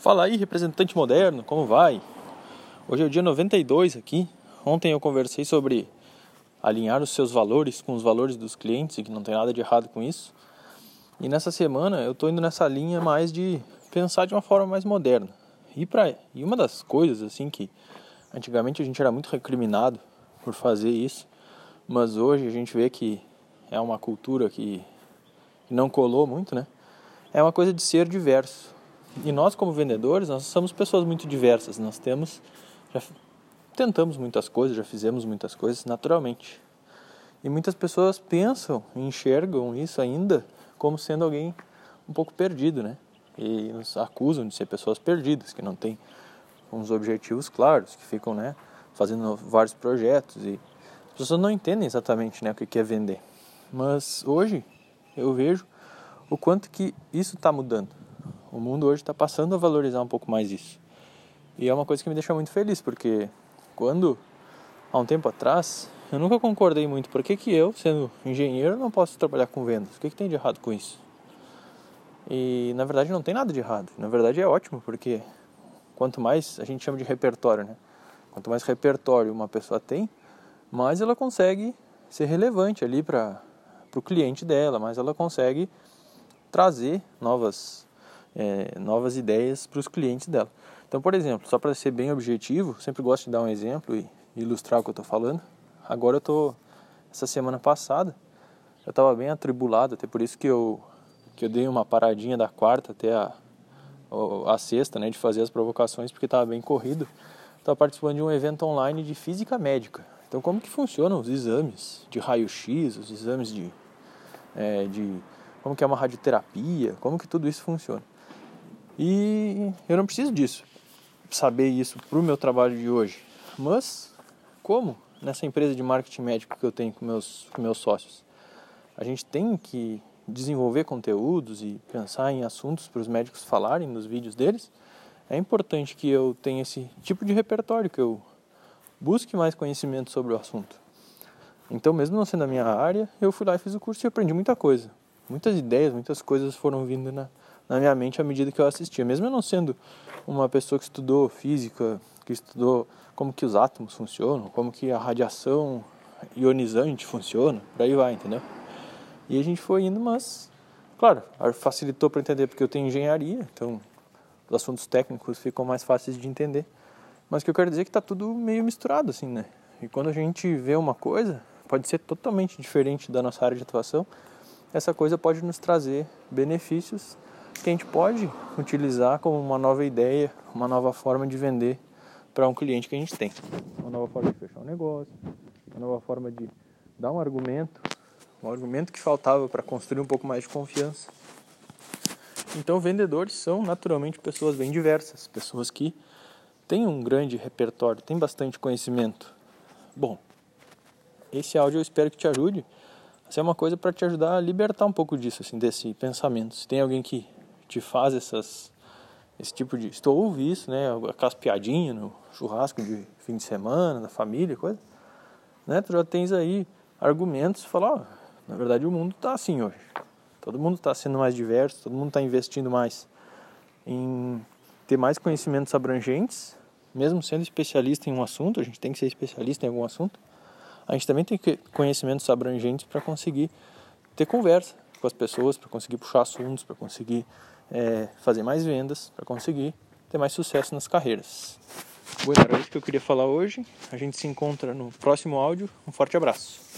Fala aí, representante moderno, como vai? Hoje é o dia 92 aqui. Ontem eu conversei sobre alinhar os seus valores com os valores dos clientes e que não tem nada de errado com isso. E nessa semana eu estou indo nessa linha mais de pensar de uma forma mais moderna. E, pra, e uma das coisas assim que antigamente a gente era muito recriminado por fazer isso, mas hoje a gente vê que é uma cultura que, que não colou muito, né? É uma coisa de ser diverso e nós, como vendedores, nós somos pessoas muito diversas. Nós temos, já tentamos muitas coisas, já fizemos muitas coisas naturalmente. E muitas pessoas pensam, enxergam isso ainda como sendo alguém um pouco perdido, né? E nos acusam de ser pessoas perdidas, que não têm uns objetivos claros, que ficam, né, fazendo vários projetos e as pessoas não entendem exatamente, né, o que é vender. Mas hoje eu vejo o quanto que isso está mudando. O mundo hoje está passando a valorizar um pouco mais isso. E é uma coisa que me deixa muito feliz, porque quando, há um tempo atrás, eu nunca concordei muito. Por que, que eu, sendo engenheiro, não posso trabalhar com vendas? O que, que tem de errado com isso? E na verdade não tem nada de errado. Na verdade é ótimo, porque quanto mais a gente chama de repertório, né? Quanto mais repertório uma pessoa tem, mais ela consegue ser relevante ali para o cliente dela, mais ela consegue trazer novas é, novas ideias para os clientes dela. Então, por exemplo, só para ser bem objetivo, sempre gosto de dar um exemplo e ilustrar o que eu estou falando. Agora eu estou, essa semana passada, eu estava bem atribulado, até por isso que eu, que eu dei uma paradinha da quarta até a, a sexta, né, de fazer as provocações, porque estava bem corrido. Estava participando de um evento online de física médica. Então, como que funcionam os exames de raio-x, os exames de, é, de como que é uma radioterapia, como que tudo isso funciona. E eu não preciso disso, saber isso para o meu trabalho de hoje. Mas como nessa empresa de marketing médico que eu tenho com meus, com meus sócios? A gente tem que desenvolver conteúdos e pensar em assuntos para os médicos falarem nos vídeos deles. É importante que eu tenha esse tipo de repertório, que eu busque mais conhecimento sobre o assunto. Então, mesmo não sendo a minha área, eu fui lá e fiz o curso e aprendi muita coisa. Muitas ideias, muitas coisas foram vindo na, na minha mente à medida que eu assistia. Mesmo eu não sendo uma pessoa que estudou física, que estudou como que os átomos funcionam, como que a radiação ionizante funciona, por aí vai, entendeu? E a gente foi indo, mas, claro, facilitou para entender porque eu tenho engenharia, então os assuntos técnicos ficam mais fáceis de entender. Mas o que eu quero dizer é que está tudo meio misturado, assim, né? E quando a gente vê uma coisa, pode ser totalmente diferente da nossa área de atuação, essa coisa pode nos trazer benefícios que a gente pode utilizar como uma nova ideia, uma nova forma de vender para um cliente que a gente tem. Uma nova forma de fechar um negócio, uma nova forma de dar um argumento, um argumento que faltava para construir um pouco mais de confiança. Então, vendedores são naturalmente pessoas bem diversas, pessoas que têm um grande repertório, têm bastante conhecimento. Bom, esse áudio eu espero que te ajude. Isso é uma coisa para te ajudar a libertar um pouco disso, assim, desse pensamento. Se tem alguém que te faz essas esse tipo de. Tu ouve isso, né? Aquelas piadinhas no churrasco de fim de semana, da família, coisa. Né? Tu já tens aí argumentos falar, ó, na verdade o mundo está assim hoje. Todo mundo está sendo mais diverso, todo mundo está investindo mais em ter mais conhecimentos abrangentes, mesmo sendo especialista em um assunto, a gente tem que ser especialista em algum assunto. A gente também tem que conhecimentos abrangentes para conseguir ter conversa com as pessoas, para conseguir puxar assuntos, para conseguir é, fazer mais vendas, para conseguir ter mais sucesso nas carreiras. Bom, era isso que eu queria falar hoje. A gente se encontra no próximo áudio. Um forte abraço.